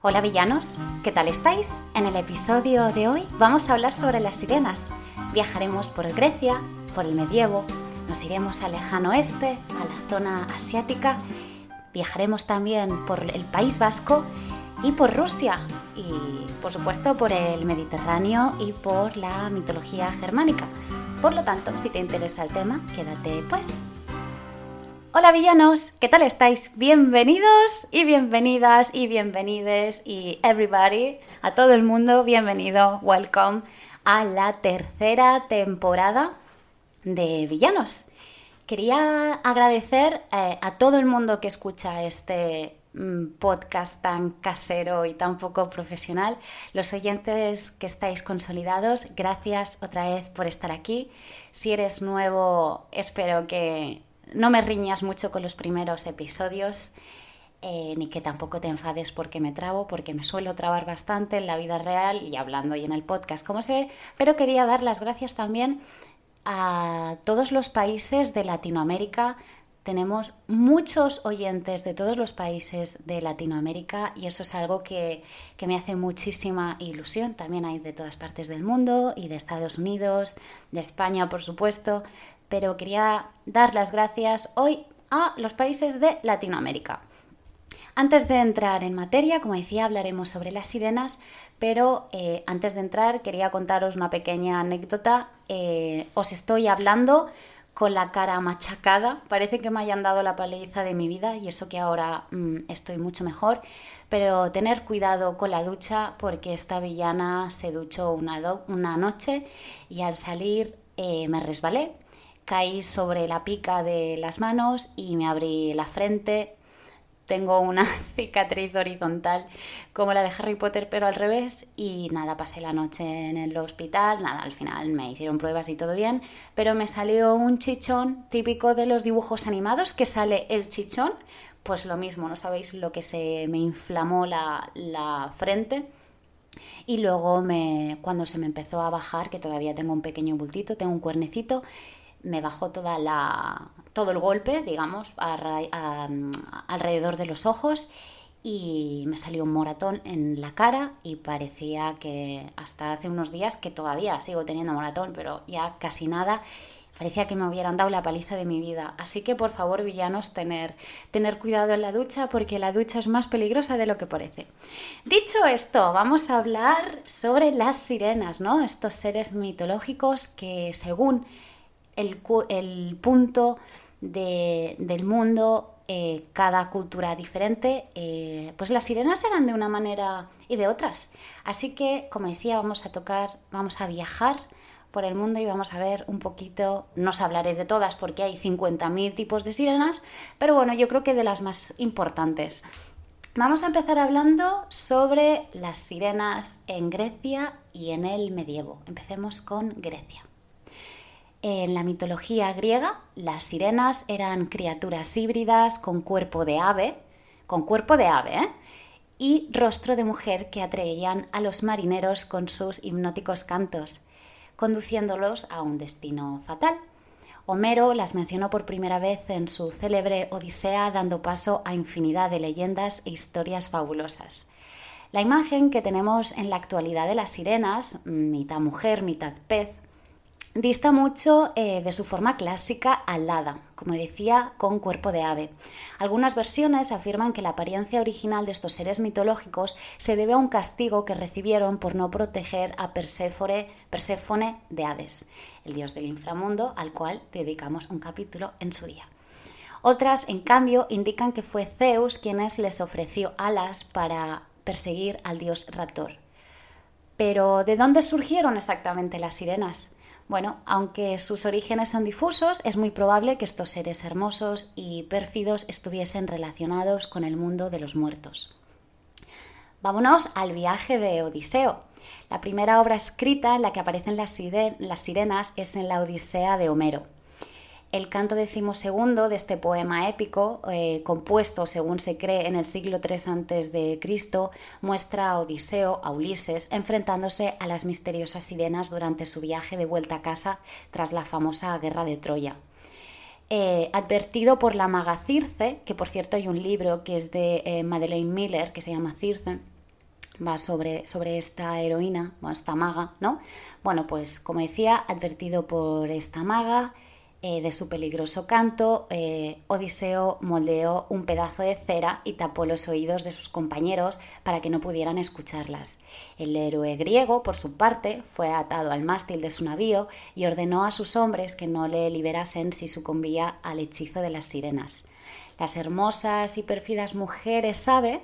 Hola villanos, ¿qué tal estáis? En el episodio de hoy vamos a hablar sobre las sirenas. Viajaremos por Grecia, por el medievo, nos iremos al lejano oeste, a la zona asiática, viajaremos también por el País Vasco y por Rusia y por supuesto por el Mediterráneo y por la mitología germánica. Por lo tanto, si te interesa el tema, quédate pues. Hola villanos, ¿qué tal estáis? Bienvenidos y bienvenidas y bienvenides y everybody, a todo el mundo, bienvenido, welcome a la tercera temporada de Villanos. Quería agradecer eh, a todo el mundo que escucha este mm, podcast tan casero y tan poco profesional, los oyentes que estáis consolidados, gracias otra vez por estar aquí. Si eres nuevo, espero que no me riñas mucho con los primeros episodios, eh, ni que tampoco te enfades porque me trabo, porque me suelo trabar bastante en la vida real y hablando y en el podcast, como se ve, pero quería dar las gracias también a todos los países de Latinoamérica. Tenemos muchos oyentes de todos los países de Latinoamérica y eso es algo que, que, me hace muchísima ilusión. También hay de todas partes del mundo y de Estados Unidos, de España, por supuesto, pero quería dar las gracias hoy a los países de Latinoamérica. Antes de entrar en materia, como decía, hablaremos sobre las sirenas, pero eh, antes de entrar quería contaros una pequeña anécdota. Eh, os estoy hablando con la cara machacada, parece que me hayan dado la paliza de mi vida y eso que ahora mm, estoy mucho mejor, pero tener cuidado con la ducha porque esta villana se duchó una, una noche y al salir eh, me resbalé caí sobre la pica de las manos y me abrí la frente. Tengo una cicatriz horizontal como la de Harry Potter, pero al revés. Y nada, pasé la noche en el hospital. Nada, al final me hicieron pruebas y todo bien. Pero me salió un chichón típico de los dibujos animados, que sale el chichón. Pues lo mismo, no sabéis lo que se me inflamó la, la frente. Y luego me, cuando se me empezó a bajar, que todavía tengo un pequeño bultito, tengo un cuernecito, me bajó toda la, todo el golpe, digamos, alrededor de los ojos y me salió un moratón en la cara y parecía que hasta hace unos días, que todavía sigo teniendo moratón, pero ya casi nada, parecía que me hubieran dado la paliza de mi vida. Así que por favor, villanos, tener, tener cuidado en la ducha porque la ducha es más peligrosa de lo que parece. Dicho esto, vamos a hablar sobre las sirenas, ¿no? Estos seres mitológicos que según el, punto del mundo, eh, cada cultura diferente, eh, pues las sirenas eran de una manera y de otras. Así que, como decía, vamos a tocar, vamos a viajar por el mundo y vamos a ver un poquito, no os hablaré de todas porque hay 50.000 tipos de sirenas, pero bueno, yo creo que de las más importantes. Vamos a empezar hablando sobre las sirenas en Grecia y en el medievo. Empecemos con Grecia. En la mitología griega, las sirenas eran criaturas híbridas con cuerpo de ave, con cuerpo de ave, ¿eh? y rostro de mujer que atraían a los marineros con sus hipnóticos cantos, conduciéndolos a un destino fatal. Homero las mencionó por primera vez en su célebre Odisea, dando paso a infinidad de leyendas e historias fabulosas. La imagen que tenemos en la actualidad de las sirenas, mitad mujer, mitad pez, Dista mucho eh, de su forma clásica alada, como decía, con cuerpo de ave. Algunas versiones afirman que la apariencia original de estos seres mitológicos se debe a un castigo que recibieron por no proteger a Perséfone, de Hades, el dios del inframundo, al cual dedicamos un capítulo en su día. Otras, en cambio, indican que fue Zeus quien les ofreció alas para perseguir al dios raptor. Pero, ¿de dónde surgieron exactamente las sirenas? Bueno, aunque sus orígenes son difusos, es muy probable que estos seres hermosos y pérfidos estuviesen relacionados con el mundo de los muertos. Vámonos al viaje de Odiseo. La primera obra escrita en la que aparecen las, sirenas es en la Odisea de Homero. El canto decimosegundo de este poema épico, eh, compuesto según se cree en el siglo III a.C., muestra a Odiseo, a Ulises, enfrentándose a las misteriosas sirenas durante su viaje de vuelta a casa tras la famosa guerra de Troya. Eh, advertido por la maga Circe, que por cierto hay un libro que es de eh, Madeleine Miller que se llama Circe, va sobre, sobre esta heroína, o esta maga, ¿no? Bueno, pues como decía, advertido por esta maga, eh, de su peligroso canto, eh, Odiseo moldeó un pedazo de cera y tapó los oídos de sus compañeros para que no pudieran escucharlas. El héroe griego, por su parte, fue atado al mástil de su navío y ordenó a sus hombres que no le liberasen si sucumbía al hechizo de las sirenas. Las hermosas y pérfidas mujeres, sabe,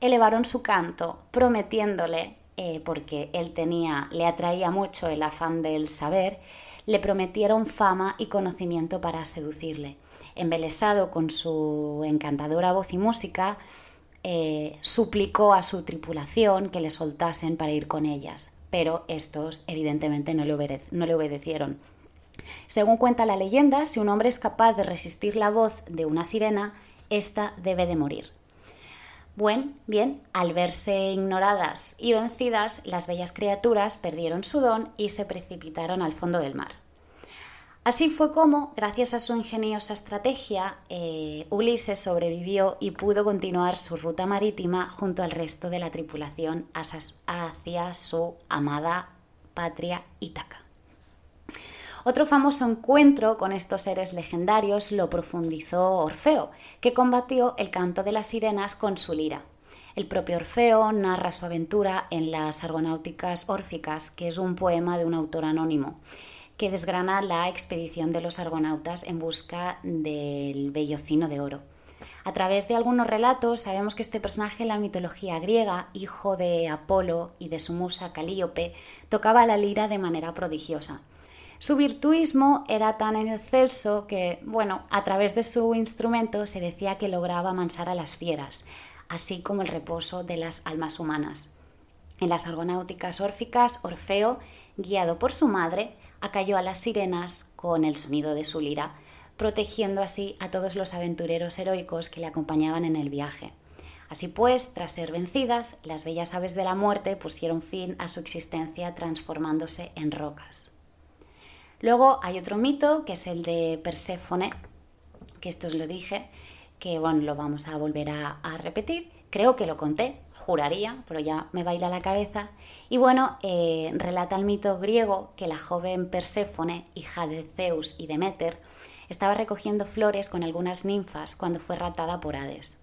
elevaron su canto, prometiéndole, eh, porque él tenía, le atraía mucho el afán del saber, le prometieron fama y conocimiento para seducirle. Embelesado con su encantadora voz y música, eh, suplicó a su tripulación que le soltasen para ir con ellas, pero estos evidentemente no le, no le obedecieron. Según cuenta la leyenda, si un hombre es capaz de resistir la voz de una sirena, ésta debe de morir. Bueno, bien, al verse ignoradas y vencidas, las bellas criaturas perdieron su don y se precipitaron al fondo del mar. Así fue como, gracias a su ingeniosa estrategia, eh, Ulises sobrevivió y pudo continuar su ruta marítima junto al resto de la tripulación hacia su amada patria Ítaca. Otro famoso encuentro con estos seres legendarios lo profundizó Orfeo, que combatió el canto de las sirenas con su lira. El propio Orfeo narra su aventura en las Argonáuticas Órficas, que es un poema de un autor anónimo, que desgrana la expedición de los argonautas en busca del bellocino de oro. A través de algunos relatos sabemos que este personaje en la mitología griega, hijo de Apolo y de su musa Calíope, tocaba la lira de manera prodigiosa. Su virtuismo era tan excelso que, bueno, a través de su instrumento se decía que lograba amansar a las fieras, así como el reposo de las almas humanas. En las argonáuticas órficas, Orfeo, guiado por su madre, acalló a las sirenas con el sonido de su lira, protegiendo así a todos los aventureros heroicos que le acompañaban en el viaje. Así pues, tras ser vencidas, las bellas aves de la muerte pusieron fin a su existencia transformándose en rocas. Luego hay otro mito, que es el de Perséfone, que esto os lo dije, que bueno, lo vamos a volver a, repetir. Creo que lo conté, juraría, pero ya me baila la cabeza. Y bueno, eh, relata el mito griego que la joven Perséfone, hija de Zeus y Deméter, estaba recogiendo flores con algunas ninfas cuando fue ratada por Hades.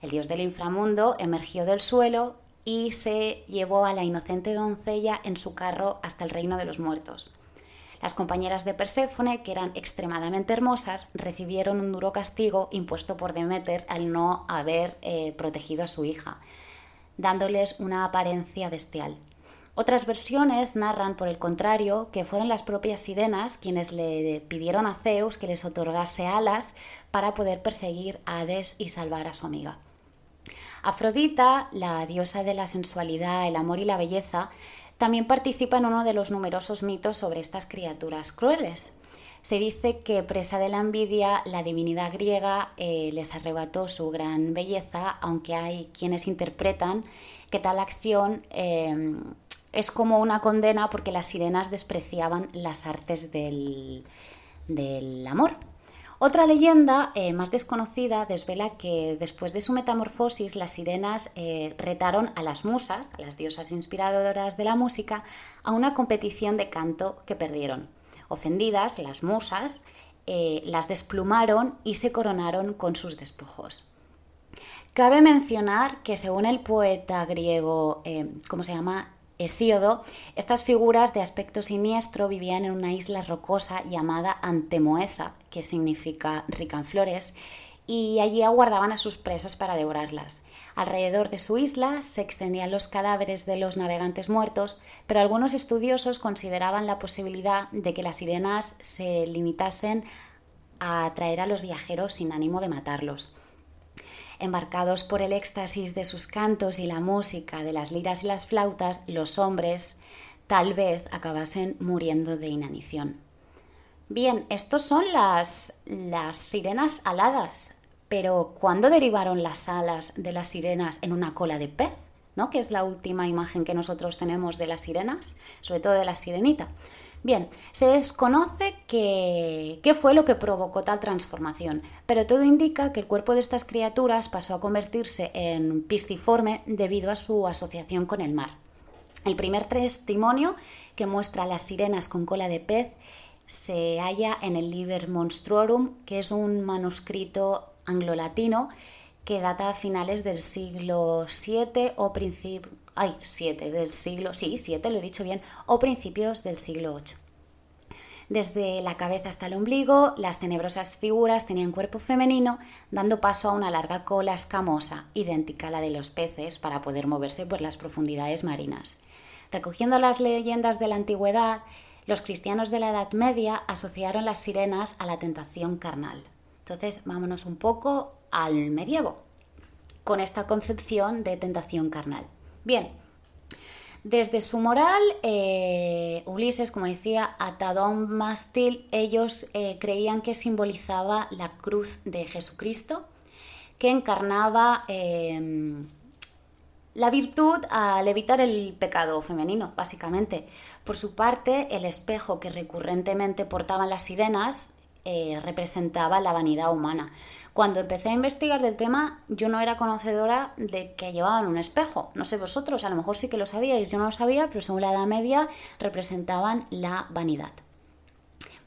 El dios del inframundo emergió del suelo y se llevó a la inocente doncella en su carro hasta el reino de los muertos. Las compañeras de Perséfone, que eran extremadamente hermosas, recibieron un duro castigo impuesto por Demeter al no haber eh, protegido a su hija, dándoles una apariencia bestial. Otras versiones narran, por el contrario, que fueron las propias sirenas quienes le pidieron a Zeus que les otorgase alas para poder perseguir a Hades y salvar a su amiga. Afrodita, la diosa de la sensualidad, el amor y la belleza, también participa en uno de los numerosos mitos sobre estas criaturas crueles. Se dice que, presa de la envidia, la divinidad griega eh, les arrebató su gran belleza, aunque hay quienes interpretan que tal acción eh, es como una condena porque las sirenas despreciaban las artes del amor. Otra leyenda eh, más desconocida desvela que después de su metamorfosis las sirenas eh, retaron a las musas, a las diosas inspiradoras de la música, a una competición de canto que perdieron. Ofendidas, las musas eh, las desplumaron y se coronaron con sus despojos. Cabe mencionar que según el poeta griego, ¿cómo se llama? Hesíodo, estas figuras de aspecto siniestro vivían en una isla rocosa llamada Antemoesa, que significa rica en flores, y allí aguardaban a sus presas para devorarlas. Alrededor de su isla se extendían los cadáveres de los navegantes muertos, pero algunos estudiosos consideraban la posibilidad de que las sirenas se limitasen a atraer a los viajeros sin ánimo de matarlos embarcados por el éxtasis de sus cantos y la música de las liras y las flautas, los hombres tal vez acabasen muriendo de inanición. Bien, estos son las, las sirenas aladas, pero ¿cuándo derivaron las alas de las sirenas en una cola de pez? ¿no? que es la última imagen que nosotros tenemos de las sirenas, sobre todo de la sirenita. Bien, se desconoce qué fue lo que provocó tal transformación, pero todo indica que el cuerpo de estas criaturas pasó a convertirse en pisciforme debido a su asociación con el mar. El primer testimonio que muestra a las sirenas con cola de pez se halla en el Liber Monstruorum, que es un manuscrito anglo-latino que data a finales del siglo VII o principios ay, 7 del siglo, sí, 7, lo he dicho bien, o principios del siglo VIII. Desde la cabeza hasta el ombligo, las tenebrosas figuras tenían cuerpo femenino, dando paso a una larga cola escamosa, idéntica a la de los peces, para poder moverse por las profundidades marinas. Recogiendo las leyendas de la antigüedad, los cristianos de la Edad Media asociaron las sirenas a la tentación carnal. Entonces, vámonos un poco al medievo, con esta concepción de tentación carnal. Bien, desde su moral, eh, Ulises, como decía, atado un mástil, ellos eh, creían que simbolizaba la cruz de Jesucristo, que encarnaba em, la virtud al evitar el pecado femenino, básicamente. Por su parte, el espejo que recurrentemente portaban las sirenas eh, representaba la vanidad humana. Cuando empecé a investigar del tema, yo no era conocedora de que llevaban un espejo. No sé vosotros, a lo mejor sí que lo sabíais, yo no lo sabía, pero según la Edad Media representaban la vanidad.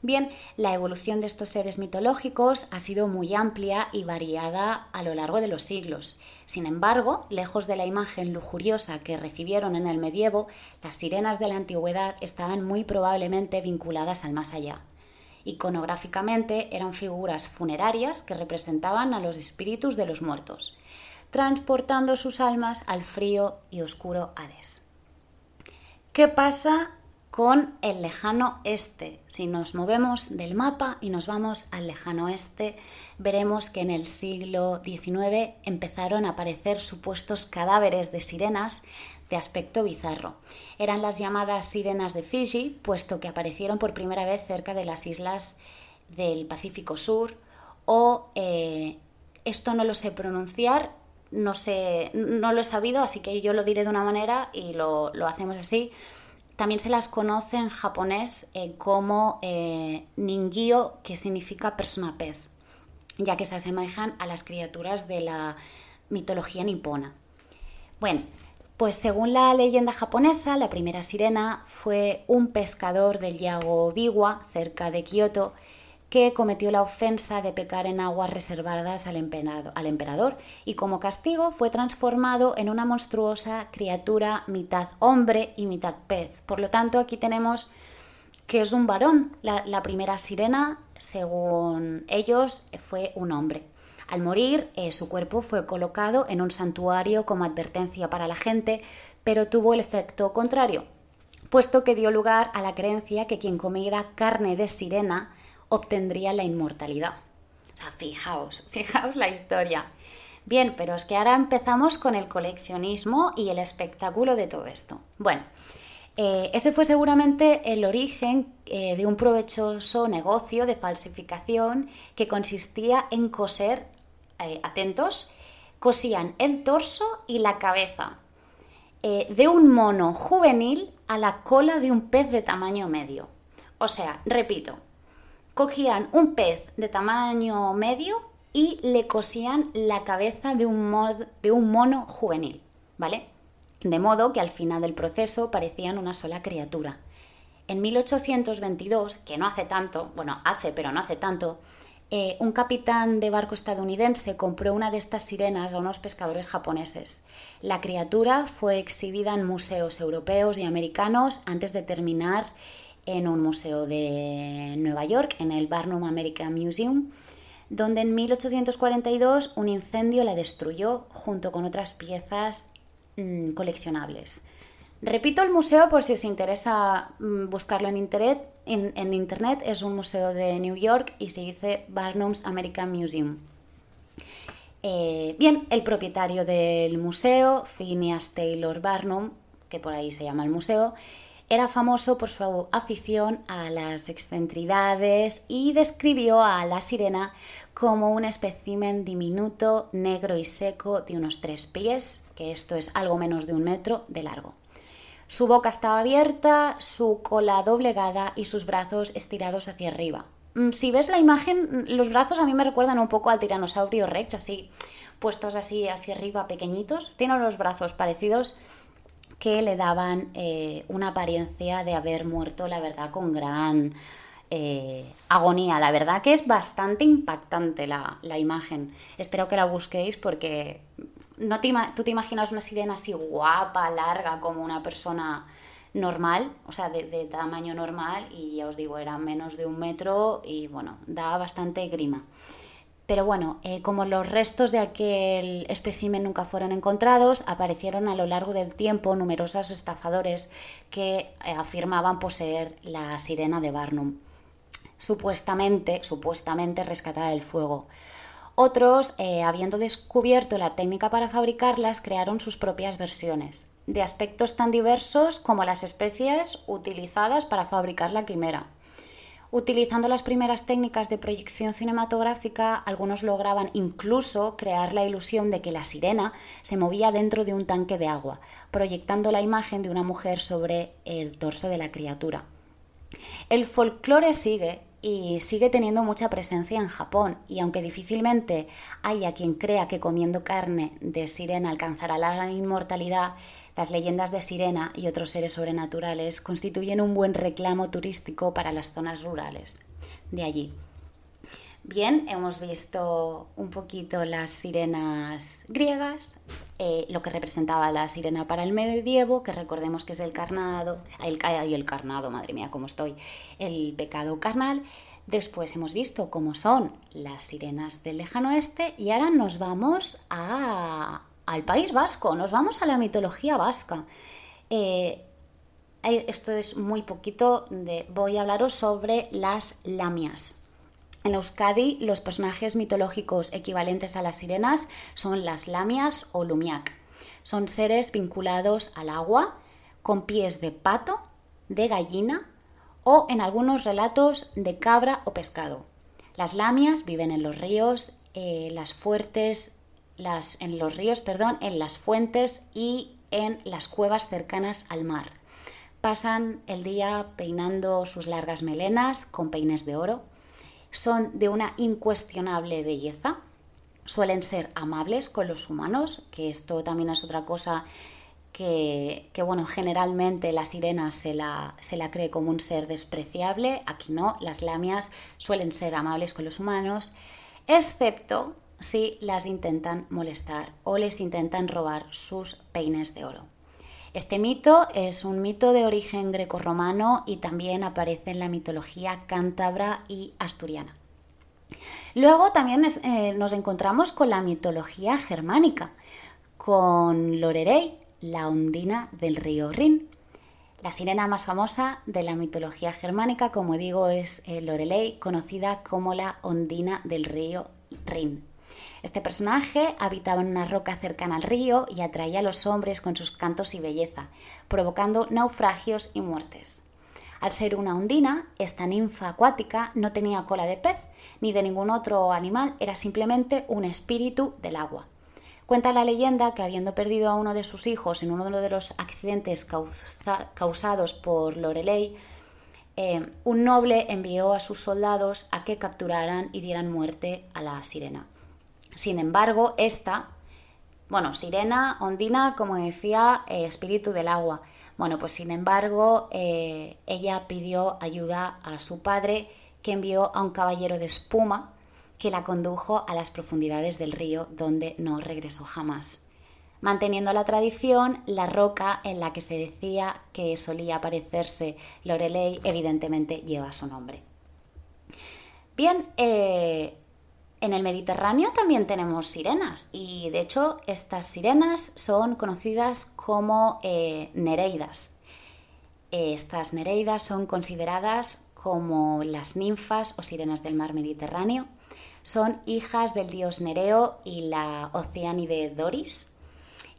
Bien, la evolución de estos seres mitológicos ha sido muy amplia y variada a lo largo de los siglos. Sin embargo, lejos de la imagen lujuriosa que recibieron en el medievo, las sirenas de la antigüedad estaban muy probablemente vinculadas al más allá. Iconográficamente eran figuras funerarias que representaban a los espíritus de los muertos, transportando sus almas al frío y oscuro Hades. ¿Qué pasa con el lejano este? Si nos movemos del mapa y nos vamos al lejano este, veremos que en el siglo XIX empezaron a aparecer supuestos cadáveres de sirenas de aspecto bizarro. Eran las llamadas sirenas de Fiji, puesto que aparecieron por primera vez cerca de las islas del Pacífico Sur, o eh, esto no lo sé pronunciar, no, sé, no lo he sabido, así que yo lo diré de una manera y lo, hacemos así. También se las conoce en japonés eh, como eh, ningyo, que significa persona pez, ya que se asemejan a las criaturas de la mitología nipona. Bueno, pues según la leyenda japonesa, la primera sirena fue un pescador del lago Biwa, cerca de Kioto, que cometió la ofensa de pecar en aguas reservadas al emperador, y como castigo fue transformado en una monstruosa criatura mitad hombre y mitad pez. Por lo tanto, aquí tenemos que es un varón. la primera sirena, según ellos, fue un hombre. Al morir, eh, su cuerpo fue colocado en un santuario como advertencia para la gente, pero tuvo el efecto contrario, puesto que dio lugar a la creencia que quien comiera carne de sirena obtendría la inmortalidad. O sea, fijaos, fijaos la historia. Bien, pero es que ahora empezamos con el coleccionismo y el espectáculo de todo esto. Bueno, eh, ese fue seguramente el origen eh, de un provechoso negocio de falsificación que consistía en coser eh, atentos, cosían el torso y la cabeza de un mono juvenil a la cola de un pez de tamaño medio. O sea, repito, cogían un pez de tamaño medio y le cosían la cabeza de un, de un mono juvenil, ¿vale? De modo que al final del proceso parecían una sola criatura. En 1822, que no hace tanto, bueno, hace pero no hace tanto, eh, un capitán de barco estadounidense compró una de estas sirenas a unos pescadores japoneses. La criatura fue exhibida en museos europeos y americanos antes de terminar en un museo de Nueva York, en el Barnum American Museum, donde en 1842 un incendio la destruyó junto con otras piezas mm, coleccionables. Repito el museo por si os interesa mm, buscarlo en internet. En, internet es un museo de New York y se dice Barnum's American Museum. Eh, bien, el propietario del museo, Phineas Taylor Barnum, que por ahí se llama el museo, era famoso por su afición a las excentridades y describió a la sirena como un espécimen diminuto, negro y seco de unos tres pies, que esto es algo menos de un metro de largo. Su boca estaba abierta, su cola doblegada y sus brazos estirados hacia arriba. Mm, si ves la imagen, los brazos a mí me recuerdan un poco al tiranosaurio rex, así puestos así hacia arriba, pequeñitos. Tiene los brazos parecidos que le daban eh, una apariencia de haber muerto, la verdad, con gran eh, agonía. La verdad que es bastante impactante la, imagen. Espero que la busquéis porque no tú te imaginas una sirena así guapa, larga, como una persona normal, o sea, de, tamaño normal, y ya os digo, era menos de un metro y bueno, da bastante grima. Pero bueno, eh, como los restos de aquel espécimen nunca fueron encontrados, aparecieron a lo largo del tiempo numerosos estafadores que eh, afirmaban poseer la sirena de Barnum, supuestamente, supuestamente rescatada del fuego. Otros, eh, habiendo descubierto la técnica para fabricarlas, crearon sus propias versiones, de aspectos tan diversos como las especies utilizadas para fabricar la quimera. Utilizando las primeras técnicas de proyección cinematográfica, algunos lograban incluso crear la ilusión de que la sirena se movía dentro de un tanque de agua, proyectando la imagen de una mujer sobre el torso de la criatura. El folclore sigue y sigue teniendo mucha presencia en Japón y aunque difícilmente haya quien crea que comiendo carne de sirena alcanzará la inmortalidad, las leyendas de sirena y otros seres sobrenaturales constituyen un buen reclamo turístico para las zonas rurales de allí. Bien, hemos visto un poquito las sirenas griegas, eh, lo que representaba la sirena para el medievo, que recordemos que es el carnado, el, y el carnado, madre mía, cómo estoy, el pecado carnal. Después hemos visto cómo son las sirenas del lejano oeste y ahora nos vamos al País Vasco, nos vamos a la mitología vasca. Eh, esto es muy poquito, de, voy a hablaros sobre las lamias. En Euskadi, los personajes mitológicos equivalentes a las sirenas son las lamias o lumiak. Son seres vinculados al agua, con pies de pato, de gallina o, en algunos relatos, de cabra o pescado. Las lamias viven en los ríos, eh, las fuertes, en los ríos, perdón, en las fuentes y en las cuevas cercanas al mar. Pasan el día peinando sus largas melenas con peines de oro. Son de una incuestionable belleza, suelen ser amables con los humanos, que esto también es otra cosa que, bueno, generalmente la sirena se la, se la cree como un ser despreciable, aquí no, las lamias suelen ser amables con los humanos, excepto si las intentan molestar o les intentan robar sus peines de oro. Este mito es un mito de origen grecorromano y también aparece en la mitología cántabra y asturiana. Luego también eh, nos encontramos con la mitología germánica, con Lorelei, la ondina del río Rin. La sirena más famosa de la mitología germánica, como digo, es eh, Lorelei, conocida como la ondina del río Rin. Este personaje habitaba en una roca cercana al río y atraía a los hombres con sus cantos y belleza, provocando naufragios y muertes. Al ser una ondina, esta ninfa acuática no tenía cola de pez ni de ningún otro animal, era simplemente un espíritu del agua. Cuenta la leyenda que habiendo perdido a uno de sus hijos en uno de los accidentes causados por Lorelei, eh, un noble envió a sus soldados a que capturaran y dieran muerte a la sirena. Sin embargo, esta, bueno, sirena, ondina, como decía, eh, espíritu del agua. Bueno, pues sin embargo, eh, ella pidió ayuda a su padre, que envió a un caballero de espuma que la condujo a las profundidades del río, donde no regresó jamás. Manteniendo la tradición, la roca en la que se decía que solía aparecerse Lorelei evidentemente lleva su nombre. Bien, eh, en el Mediterráneo también tenemos sirenas y de hecho estas sirenas son conocidas como eh, nereidas. Estas nereidas son consideradas como las ninfas o sirenas del mar Mediterráneo. Son hijas del dios Nereo y la oceánide Doris.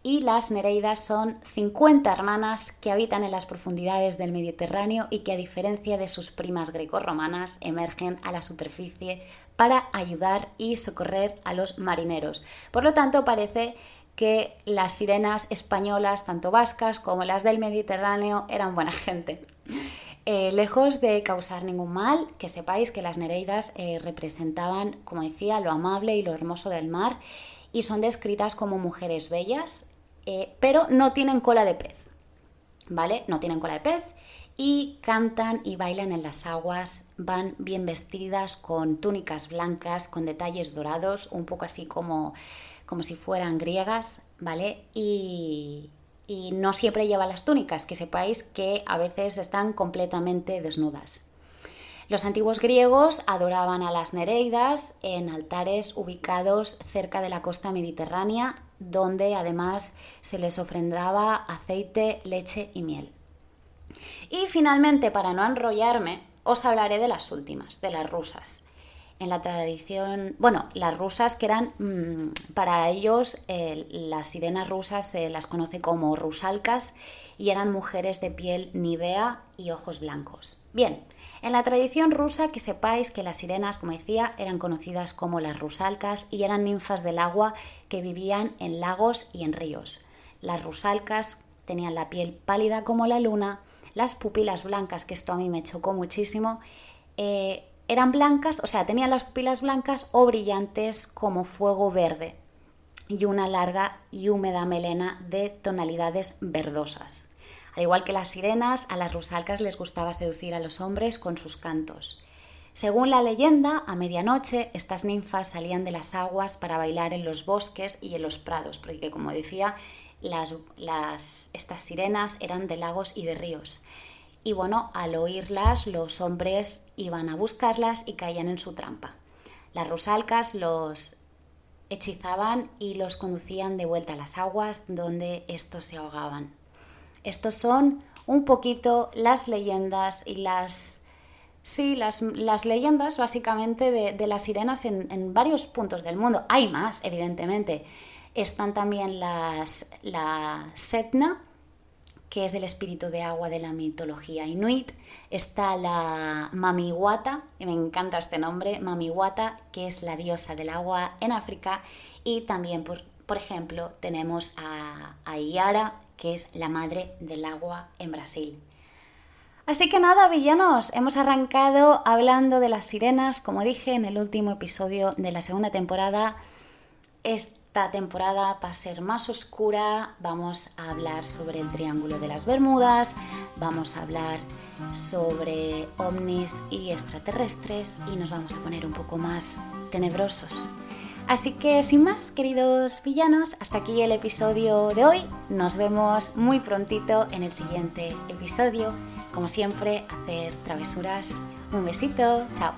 Y las Nereidas son 50 hermanas que habitan en las profundidades del Mediterráneo y que a diferencia de sus primas grecorromanas emergen a la superficie para ayudar y socorrer a los marineros. Por lo tanto, parece que las sirenas españolas, tanto vascas como las del Mediterráneo, eran buena gente. Eh, lejos de causar ningún mal, que sepáis que las nereidas eh, representaban, como decía, lo amable y lo hermoso del mar y son descritas como mujeres bellas, eh, pero no tienen cola de pez, ¿vale? No tienen cola de pez y cantan y bailan en las aguas, van bien vestidas con túnicas blancas, con detalles dorados, un poco así como, como si fueran griegas, ¿vale? Y, y no siempre lleva las túnicas, que sepáis que a veces están completamente desnudas. Los antiguos griegos adoraban a las Nereidas en altares ubicados cerca de la costa mediterránea, donde además se les ofrendaba aceite, leche y miel. Y finalmente, para no enrollarme, os hablaré de las últimas, de las rusas en la tradición, bueno, las rusas que eran, mm, para ellos, las sirenas rusas se las conoce como rusalcas y eran mujeres de piel nivea y ojos blancos. Bien, en la tradición rusa que sepáis que las sirenas, como decía, eran conocidas como las rusalcas y eran ninfas del agua que vivían en lagos y en ríos. Las rusalcas tenían la piel pálida como la luna, las pupilas blancas, que esto a mí me chocó muchísimo, eh, eran blancas, o sea, tenían las pupilas blancas o brillantes como fuego verde y una larga y húmeda melena de tonalidades verdosas. Al igual que las sirenas, a las rusalcas les gustaba seducir a los hombres con sus cantos. Según la leyenda, a medianoche estas ninfas salían de las aguas para bailar en los bosques y en los prados, porque como decía, las, estas sirenas eran de lagos y de ríos y bueno, al oírlas los hombres iban a buscarlas y caían en su trampa. Las rusalcas los hechizaban y los conducían de vuelta a las aguas donde estos se ahogaban. Estos son un poquito las leyendas y las... Sí, las, leyendas básicamente de, las sirenas en, en, varios puntos del mundo. Hay más, evidentemente. Están también las, la Setna, que es el espíritu de agua de la mitología inuit. Está la Mamiwata, y me encanta este nombre, Mamiwata, que es la diosa del agua en África. Y también, por, por ejemplo, tenemos a, a Iara, que es la madre del agua en Brasil. Así que nada, villanos, hemos arrancado hablando de las sirenas, como dije en el último episodio de la segunda temporada. Es esta temporada va a ser más oscura, vamos a hablar sobre el Triángulo de las Bermudas, vamos a hablar sobre ovnis y extraterrestres y nos vamos a poner un poco más tenebrosos. Así que sin más, queridos villanos, hasta aquí el episodio de hoy. Nos vemos muy prontito en el siguiente episodio. Como siempre, hacer travesuras. Un besito, chao.